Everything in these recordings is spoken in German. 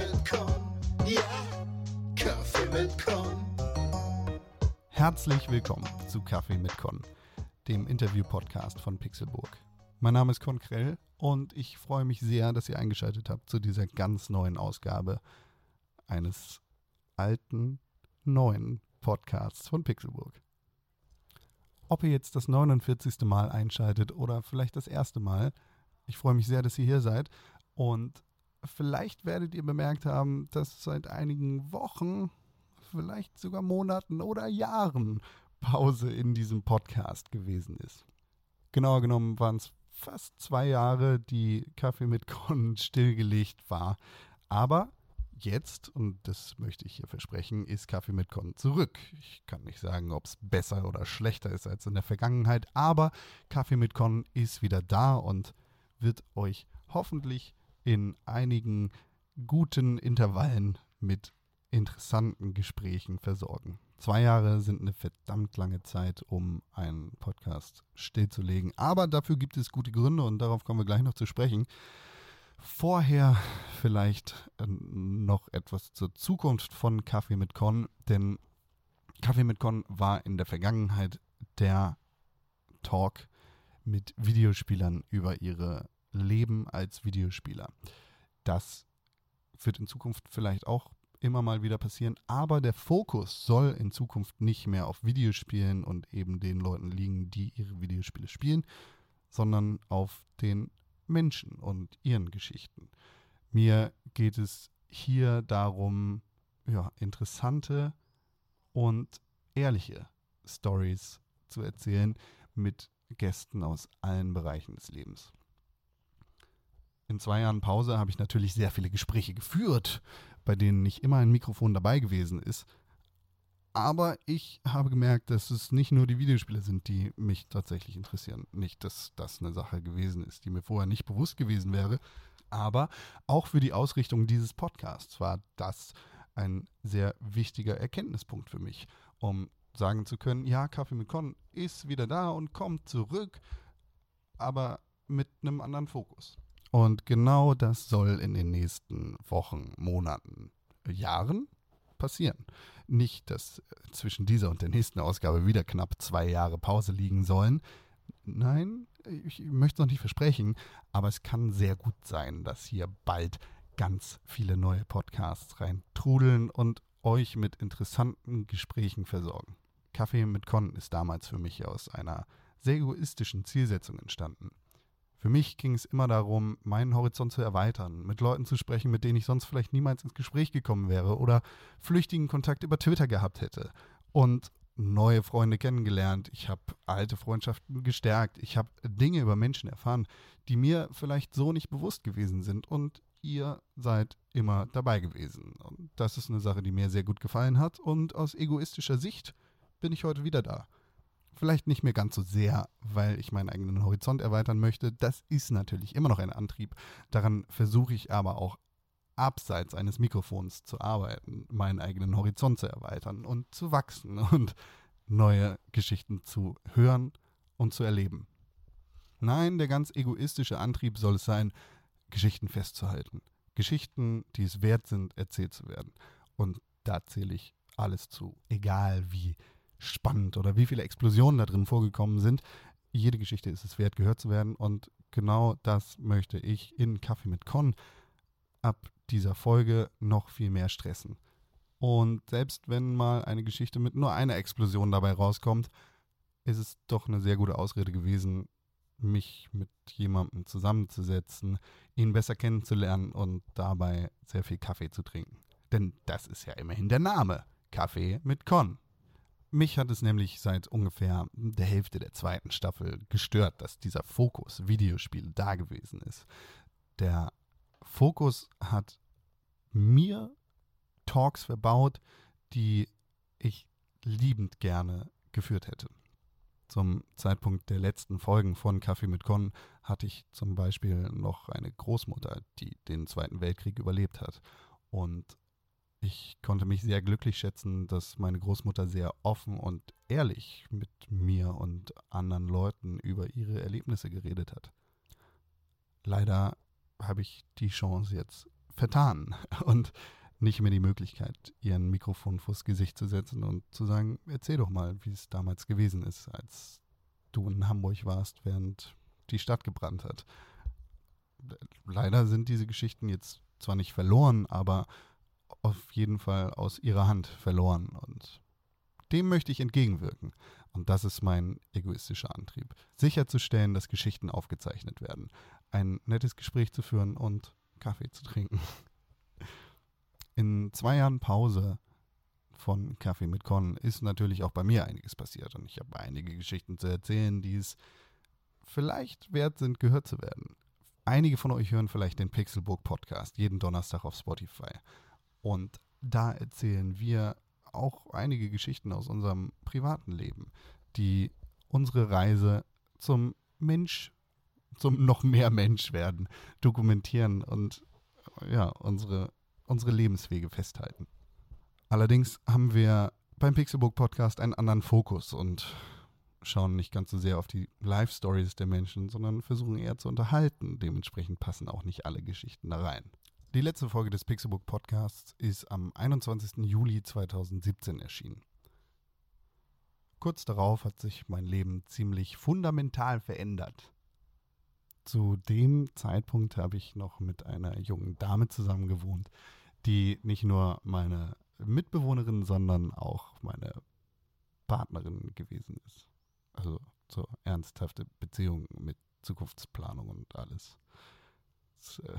mit Con, ja, Kaffee mit Con. Herzlich willkommen zu Kaffee mit Con, dem Interview-Podcast von Pixelburg. Mein Name ist Con Krell und ich freue mich sehr, dass ihr eingeschaltet habt zu dieser ganz neuen Ausgabe eines alten, neuen Podcasts von Pixelburg. Ob ihr jetzt das 49. Mal einschaltet oder vielleicht das erste Mal, ich freue mich sehr, dass ihr hier seid und vielleicht werdet ihr bemerkt haben, dass seit einigen Wochen, vielleicht sogar Monaten oder Jahren Pause in diesem Podcast gewesen ist. Genauer genommen waren es fast zwei Jahre, die Kaffee mit Con stillgelegt war. Aber jetzt, und das möchte ich hier versprechen, ist Kaffee mit Con zurück. Ich kann nicht sagen, ob es besser oder schlechter ist als in der Vergangenheit, aber Kaffee mit Con ist wieder da und wird euch hoffentlich in einigen guten Intervallen mit interessanten Gesprächen versorgen. Zwei Jahre sind eine verdammt lange Zeit, um einen Podcast stillzulegen, aber dafür gibt es gute Gründe und darauf kommen wir gleich noch zu sprechen. Vorher vielleicht äh, noch etwas zur Zukunft von Kaffee mit Con, denn Kaffee mit Con war in der Vergangenheit der Talk mit Videospielern über ihre Leben als Videospieler. Das wird in Zukunft vielleicht auch immer mal wieder passieren, aber der Fokus soll in Zukunft nicht mehr auf Videospielen und eben den Leuten liegen, die ihre Videospiele spielen, sondern auf den Menschen und ihren Geschichten. Mir geht es hier darum, ja, interessante und ehrliche Stories zu erzählen mit Gästen aus allen Bereichen des Lebens. In zwei Jahren Pause habe ich natürlich sehr viele Gespräche geführt, bei denen nicht immer ein Mikrofon dabei gewesen ist. Aber ich habe gemerkt, dass es nicht nur die Videospiele sind, die mich tatsächlich interessieren. Nicht, dass das eine Sache gewesen ist, die mir vorher nicht bewusst gewesen wäre. Aber auch für die Ausrichtung dieses Podcasts war das ein sehr wichtiger Erkenntnispunkt für mich, um sagen zu können, ja, Kaffee mit Con ist wieder da und kommt zurück, aber mit einem anderen Fokus. Und genau das soll in den nächsten Wochen, Monaten, Jahren passieren. Nicht, dass zwischen dieser und der nächsten Ausgabe wieder knapp zwei Jahre Pause liegen sollen. Nein, ich möchte es noch nicht versprechen, aber es kann sehr gut sein, dass hier bald ganz viele neue Podcasts reintrudeln und euch mit interessanten Gesprächen versorgen. Kaffee mit Con ist damals für mich aus einer sehr egoistischen Zielsetzung entstanden. Für mich ging es immer darum, meinen Horizont zu erweitern, mit Leuten zu sprechen, mit denen ich sonst vielleicht niemals ins Gespräch gekommen wäre oder flüchtigen Kontakt über Twitter gehabt hätte. Und neue Freunde kennengelernt, ich habe alte Freundschaften gestärkt, ich habe Dinge über Menschen erfahren, die mir vielleicht so nicht bewusst gewesen sind und ihr seid immer dabei gewesen. Und das ist eine Sache, die mir sehr gut gefallen hat und aus egoistischer Sicht bin ich heute wieder da. Vielleicht nicht mehr ganz so sehr, weil ich meinen eigenen Horizont erweitern möchte. Das ist natürlich immer noch ein Antrieb. Daran versuche ich aber auch abseits eines Mikrofons zu arbeiten, meinen eigenen Horizont zu erweitern und zu wachsen und neue Geschichten zu hören und zu erleben. Nein, der ganz egoistische Antrieb soll es sein, Geschichten festzuhalten. Geschichten, die es wert sind, erzählt zu werden. Und da zähle ich alles zu. Egal wie spannend oder wie viele Explosionen da drin vorgekommen sind. Jede Geschichte ist es wert, gehört zu werden. Und genau das möchte ich in Kaffee mit Con ab dieser Folge noch viel mehr stressen. Und selbst wenn mal eine Geschichte mit nur einer Explosion dabei rauskommt, ist es doch eine sehr gute Ausrede gewesen, mich mit jemandem zusammenzusetzen, ihn besser kennenzulernen und dabei sehr viel Kaffee zu trinken. Denn das ist ja immerhin der Name. Kaffee mit Con. Mich hat es nämlich seit ungefähr der Hälfte der zweiten Staffel gestört, dass dieser Fokus Videospiel da gewesen ist. Der Fokus hat mir Talks verbaut, die ich liebend gerne geführt hätte. Zum Zeitpunkt der letzten Folgen von Kaffee mit Con hatte ich zum Beispiel noch eine Großmutter, die den Zweiten Weltkrieg überlebt hat. Und Ich konnte mich sehr glücklich schätzen, dass meine Großmutter sehr offen und ehrlich mit mir und anderen Leuten über ihre Erlebnisse geredet hat. Leider habe ich die Chance jetzt vertan und nicht mehr die Möglichkeit, ihren Mikrofon vors Gesicht zu setzen und zu sagen, erzähl doch mal, wie es damals gewesen ist, als du in Hamburg warst, während die Stadt gebrannt hat. Leider sind diese Geschichten jetzt zwar nicht verloren, aber auf jeden Fall aus ihrer Hand verloren und dem möchte ich entgegenwirken. Und das ist mein egoistischer Antrieb. Sicherzustellen, dass Geschichten aufgezeichnet werden, ein nettes Gespräch zu führen und Kaffee zu trinken. In zwei Jahren Pause von Kaffee mit Con ist natürlich auch bei mir einiges passiert und ich habe einige Geschichten zu erzählen, die es vielleicht wert sind, gehört zu werden. Einige von euch hören vielleicht den Pixelbook Podcast jeden Donnerstag auf Spotify. Und da erzählen wir auch einige Geschichten aus unserem privaten Leben, die unsere Reise zum Mensch, zum noch mehr Mensch werden, dokumentieren und ja, unsere, unsere Lebenswege festhalten. Allerdings haben wir beim Pixelbook Podcast einen anderen Fokus und schauen nicht ganz so sehr auf die Life Stories der Menschen, sondern versuchen eher zu unterhalten. Dementsprechend passen auch nicht alle Geschichten da rein. Die letzte Folge des Pixelbook Podcasts ist am 21. Juli 2017 erschienen. Kurz darauf hat sich mein Leben ziemlich fundamental verändert. Zu dem Zeitpunkt habe ich noch mit einer jungen Dame zusammen gewohnt, die nicht nur meine Mitbewohnerin, sondern auch meine Partnerin gewesen ist. Also so ernsthafte Beziehung mit Zukunftsplanung und alles. Das, äh,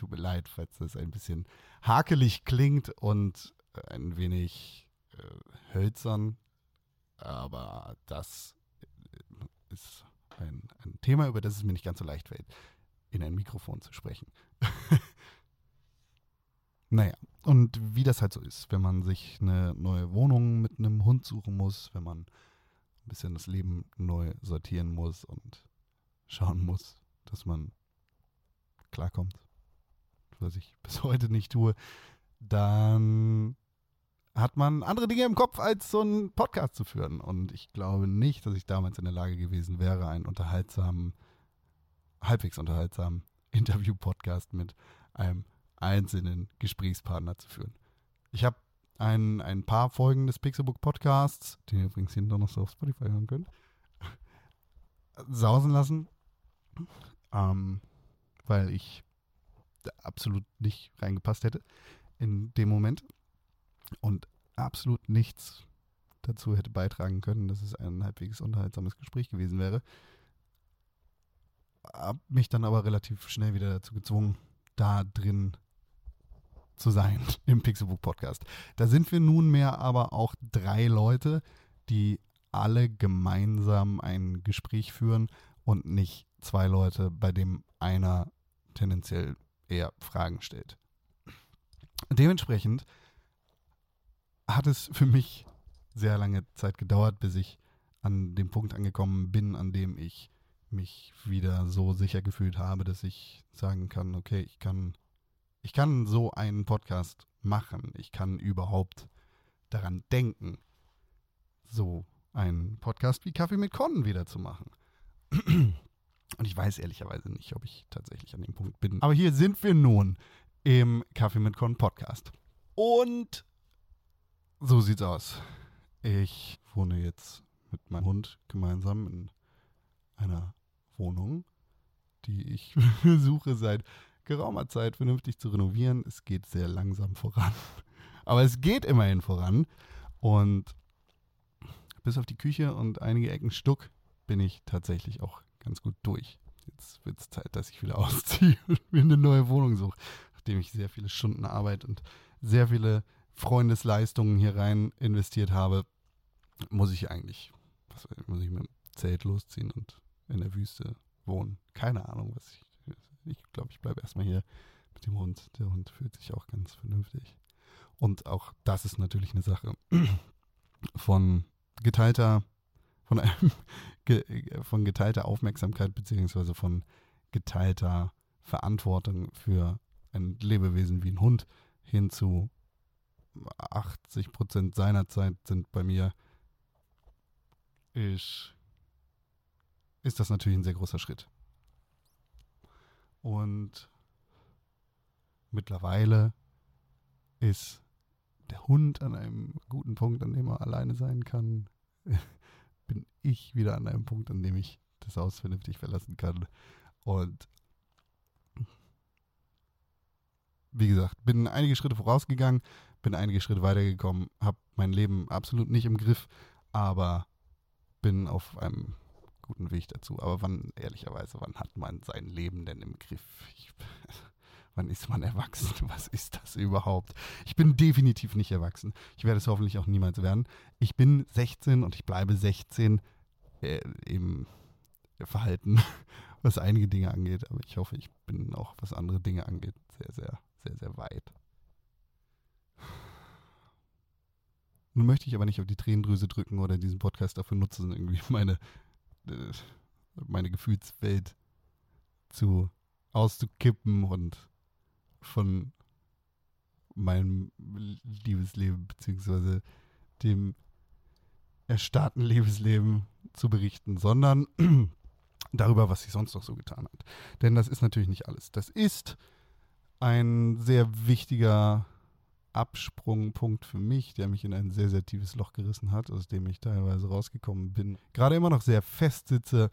tut mir leid, falls das ein bisschen hakelig klingt und ein wenig äh, hölzern. Aber das äh, ist ein, ein Thema, über das es mir nicht ganz so leicht fällt, in ein Mikrofon zu sprechen. naja, und wie das halt so ist, wenn man sich eine neue Wohnung mit einem Hund suchen muss, wenn man ein bisschen das Leben neu sortieren muss und schauen muss, dass man klarkommt was ich bis heute nicht tue, dann hat man andere Dinge im Kopf, als so einen Podcast zu führen. Und ich glaube nicht, dass ich damals in der Lage gewesen wäre, einen unterhaltsamen, halbwegs unterhaltsamen Interview-Podcast mit einem einzelnen Gesprächspartner zu führen. Ich habe ein, ein paar Folgen des Pixelbook Podcasts, den ihr übrigens hinter noch so auf Spotify hören könnt, sausen lassen, ähm, weil ich absolut nicht reingepasst hätte in dem Moment und absolut nichts dazu hätte beitragen können, dass es ein halbwegs unterhaltsames Gespräch gewesen wäre. Hab mich dann aber relativ schnell wieder dazu gezwungen, da drin zu sein im Pixelbook Podcast. Da sind wir nunmehr aber auch drei Leute, die alle gemeinsam ein Gespräch führen und nicht zwei Leute, bei dem einer tendenziell eher Fragen stellt. Dementsprechend hat es für mich sehr lange Zeit gedauert, bis ich an dem Punkt angekommen bin, an dem ich mich wieder so sicher gefühlt habe, dass ich sagen kann, okay, ich kann, ich kann so einen Podcast machen. Ich kann überhaupt daran denken, so einen Podcast wie Kaffee mit Con wieder zu machen. Und ich weiß ehrlicherweise nicht, ob ich tatsächlich an dem Punkt bin. Aber hier sind wir nun im Kaffee mit Con Podcast. Und so sieht's aus. Ich wohne jetzt mit meinem Hund gemeinsam in einer Wohnung, die ich versuche seit geraumer Zeit vernünftig zu renovieren. Es geht sehr langsam voran. Aber es geht immerhin voran. Und bis auf die Küche und einige Ecken Stuck bin ich tatsächlich auch ganz gut durch. Jetzt wird es Zeit, dass ich wieder ausziehe und mir eine neue Wohnung suche, nachdem ich sehr viele Stunden Arbeit und sehr viele Freundesleistungen hier rein investiert habe, muss ich eigentlich, was muss ich mit dem Zelt losziehen und in der Wüste wohnen. Keine Ahnung, was ich. Ich glaube, ich bleibe erstmal hier mit dem Hund. Der Hund fühlt sich auch ganz vernünftig. Und auch das ist natürlich eine Sache von geteilter von einem von geteilter Aufmerksamkeit beziehungsweise von geteilter Verantwortung für ein Lebewesen wie ein Hund hin zu 80 Prozent seiner Zeit sind bei mir, ist, ist das natürlich ein sehr großer Schritt. Und mittlerweile ist der Hund an einem guten Punkt, an dem er alleine sein kann. Bin ich wieder an einem Punkt, an dem ich das Haus vernünftig verlassen kann. Und wie gesagt, bin einige Schritte vorausgegangen, bin einige Schritte weitergekommen, habe mein Leben absolut nicht im Griff, aber bin auf einem guten Weg dazu. Aber wann, ehrlicherweise, wann hat man sein Leben denn im Griff? Ich, wann ist man erwachsen? Was ist das überhaupt? Ich bin definitiv nicht erwachsen. Ich werde es hoffentlich auch niemals werden. Ich bin 16 und ich bleibe 16 äh, im Verhalten, was einige Dinge angeht. Aber ich hoffe, ich bin auch, was andere Dinge angeht, sehr, sehr, sehr, sehr weit. Nun möchte ich aber nicht auf die Tränendrüse drücken oder diesen Podcast dafür nutzen, irgendwie meine, äh, meine Gefühlswelt zu auszukippen und von meinem Liebesleben beziehungsweise dem erstarrten Lebensleben zu berichten, sondern darüber, was sie sonst noch so getan hat. Denn das ist natürlich nicht alles. Das ist ein sehr wichtiger Absprungpunkt für mich, der mich in ein sehr, sehr tiefes Loch gerissen hat, aus dem ich teilweise rausgekommen bin. Gerade immer noch sehr fest sitze.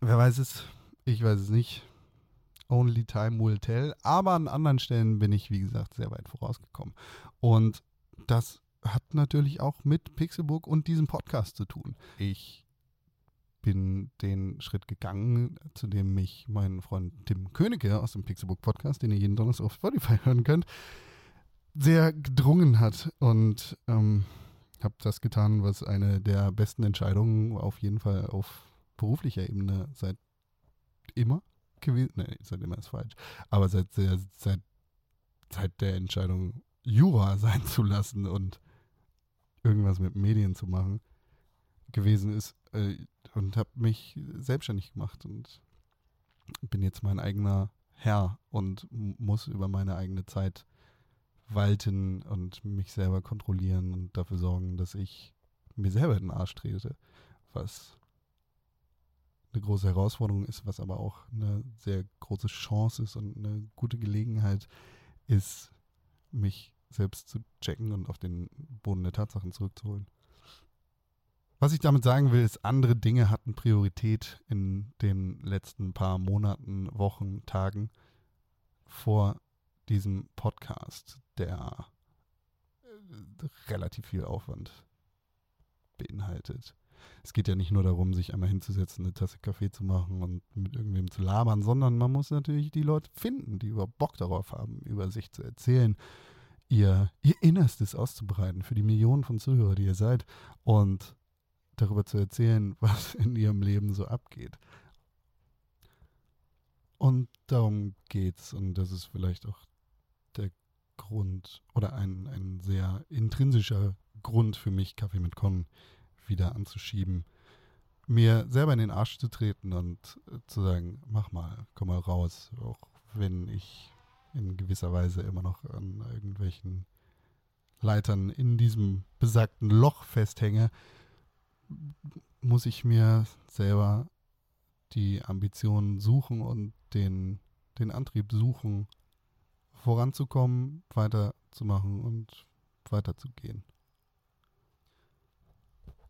Wer weiß es? Ich weiß es nicht. Only time will tell. Aber an anderen Stellen bin ich, wie gesagt, sehr weit vorausgekommen. Und das hat natürlich auch mit Pixelburg und diesem Podcast zu tun. Ich bin den Schritt gegangen, zu dem mich mein Freund Tim Königke aus dem Pixelbook Podcast, den ihr jeden Donnerstag auf Spotify hören könnt, sehr gedrungen hat und ähm, habe das getan, was eine der besten Entscheidungen auf jeden Fall auf beruflicher Ebene seit immer gewesen, nee, seit immer ist falsch, aber seit, seit, seit der Entscheidung Jura sein zu lassen und irgendwas mit Medien zu machen gewesen ist äh, und habe mich selbstständig gemacht und bin jetzt mein eigener Herr und muss über meine eigene Zeit walten und mich selber kontrollieren und dafür sorgen, dass ich mir selber den Arsch trete, was eine große Herausforderung ist, was aber auch eine sehr große Chance ist und eine gute Gelegenheit ist, mich selbst zu checken und auf den Boden der Tatsachen zurückzuholen. Was ich damit sagen will, ist, andere Dinge hatten Priorität in den letzten paar Monaten, Wochen, Tagen vor diesem Podcast, der äh, relativ viel Aufwand beinhaltet. Es geht ja nicht nur darum, sich einmal hinzusetzen, eine Tasse Kaffee zu machen und mit irgendwem zu labern, sondern man muss natürlich die Leute finden, die überhaupt Bock darauf haben, über sich zu erzählen, ihr, ihr Innerstes auszubreiten für die Millionen von Zuhörern, die ihr seid und darüber zu erzählen, was in ihrem Leben so abgeht. Und darum geht's. Und das ist vielleicht auch der Grund oder ein, ein sehr intrinsischer Grund für mich, Kaffee mit Con wieder anzuschieben, mir selber in den Arsch zu treten und zu sagen, mach mal, komm mal raus, auch wenn ich in gewisser Weise immer noch an irgendwelchen Leitern in diesem besagten Loch festhänge, muss ich mir selber die Ambitionen suchen und den, den Antrieb suchen, voranzukommen, weiterzumachen und weiterzugehen.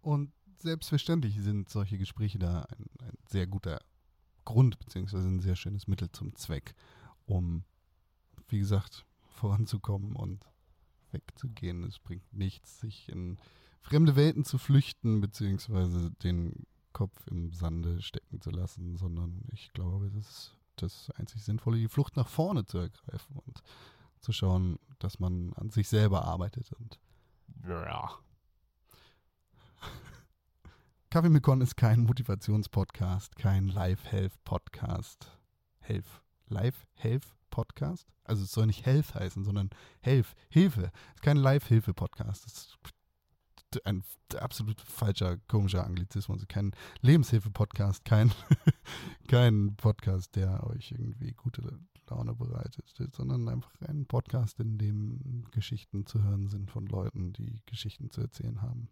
Und selbstverständlich sind solche Gespräche da ein, ein sehr guter Grund, beziehungsweise ein sehr schönes Mittel zum Zweck, um, wie gesagt, voranzukommen und wegzugehen. Es bringt nichts, sich in fremde Welten zu flüchten, beziehungsweise den Kopf im Sande stecken zu lassen, sondern ich glaube, das ist das einzig Sinnvolle, die Flucht nach vorne zu ergreifen und zu schauen, dass man an sich selber arbeitet und ja. Kaffee mit Con ist kein Motivationspodcast, kein Life-Health-Podcast. Health. Life-Health-Podcast? Also es soll nicht Health heißen, sondern Health, Hilfe. Es ist kein Live-Hilfe-Podcast. Das ein absolut falscher, komischer Anglizismus. Kein Lebenshilfe-Podcast, kein, kein Podcast, der euch irgendwie gute Laune bereitet, sondern einfach ein Podcast, in dem Geschichten zu hören sind von Leuten, die Geschichten zu erzählen haben.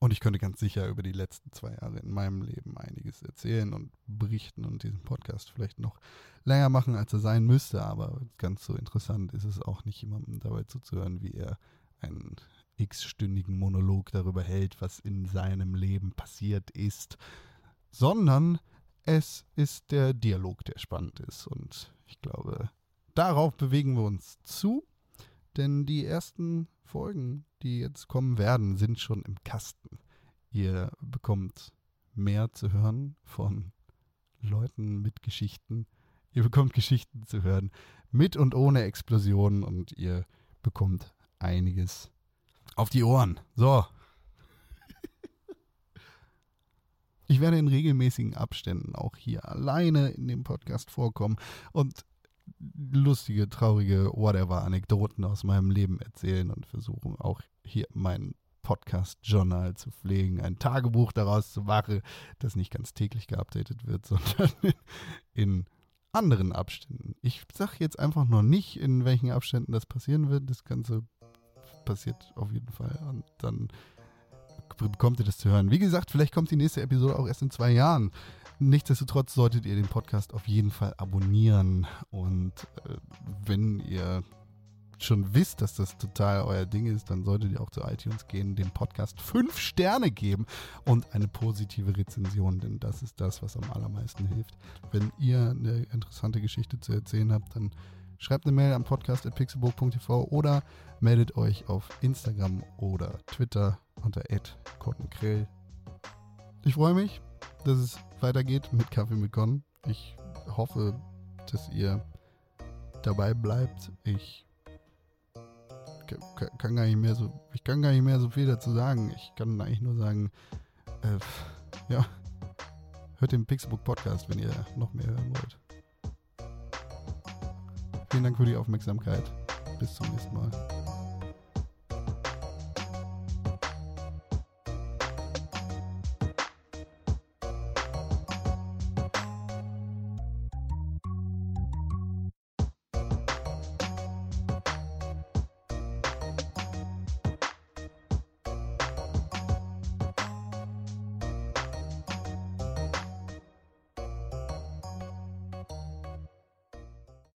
Und ich könnte ganz sicher über die letzten zwei Jahre in meinem Leben einiges erzählen und berichten und diesen Podcast vielleicht noch länger machen, als er sein müsste. Aber ganz so interessant ist es auch nicht, jemandem dabei zuzuhören, wie er einen x-stündigen Monolog darüber hält, was in seinem Leben passiert ist, sondern es ist der Dialog, der spannend ist. Und ich glaube, darauf bewegen wir uns zu, denn die ersten Folgen, die jetzt kommen werden, sind schon im Kasten. Ihr bekommt mehr zu hören von Leuten mit Geschichten. Ihr bekommt Geschichten zu hören mit und ohne Explosionen und ihr bekommt einiges auf die Ohren. So. Ich werde in regelmäßigen Abständen auch hier alleine in dem Podcast vorkommen und lustige, traurige, whatever Anekdoten aus meinem Leben erzählen und versuchen auch hier mein Podcast-Journal zu pflegen, ein Tagebuch daraus zu machen, das nicht ganz täglich geupdatet wird, sondern in anderen Abständen. Ich sage jetzt einfach noch nicht, in welchen Abständen das passieren wird. Das Ganze passiert auf jeden Fall. Und dann bekommt ihr das zu hören. Wie gesagt, vielleicht kommt die nächste Episode auch erst in zwei Jahren. Nichtsdestotrotz solltet ihr den Podcast auf jeden Fall abonnieren. Und äh, wenn ihr schon wisst, dass das total euer Ding ist, dann solltet ihr auch zu iTunes gehen, dem Podcast fünf Sterne geben und eine positive Rezension, denn das ist das, was am allermeisten hilft. Wenn ihr eine interessante Geschichte zu erzählen habt, dann schreibt eine Mail am podcast.pixelburg.tv oder meldet euch auf Instagram oder Twitter unter @kottenkrill. Ich freue mich, dass es weitergeht mit Kaffee mit Con. Ich hoffe, dass ihr dabei bleibt. Ich kann gar nicht mehr so, ich kann gar nicht mehr so viel dazu sagen. Ich kann eigentlich nur sagen, äh, ja, hört den Pixelbook Podcast, wenn ihr noch mehr hören wollt. Vielen Dank für die Aufmerksamkeit. Bis zum nächsten Mal.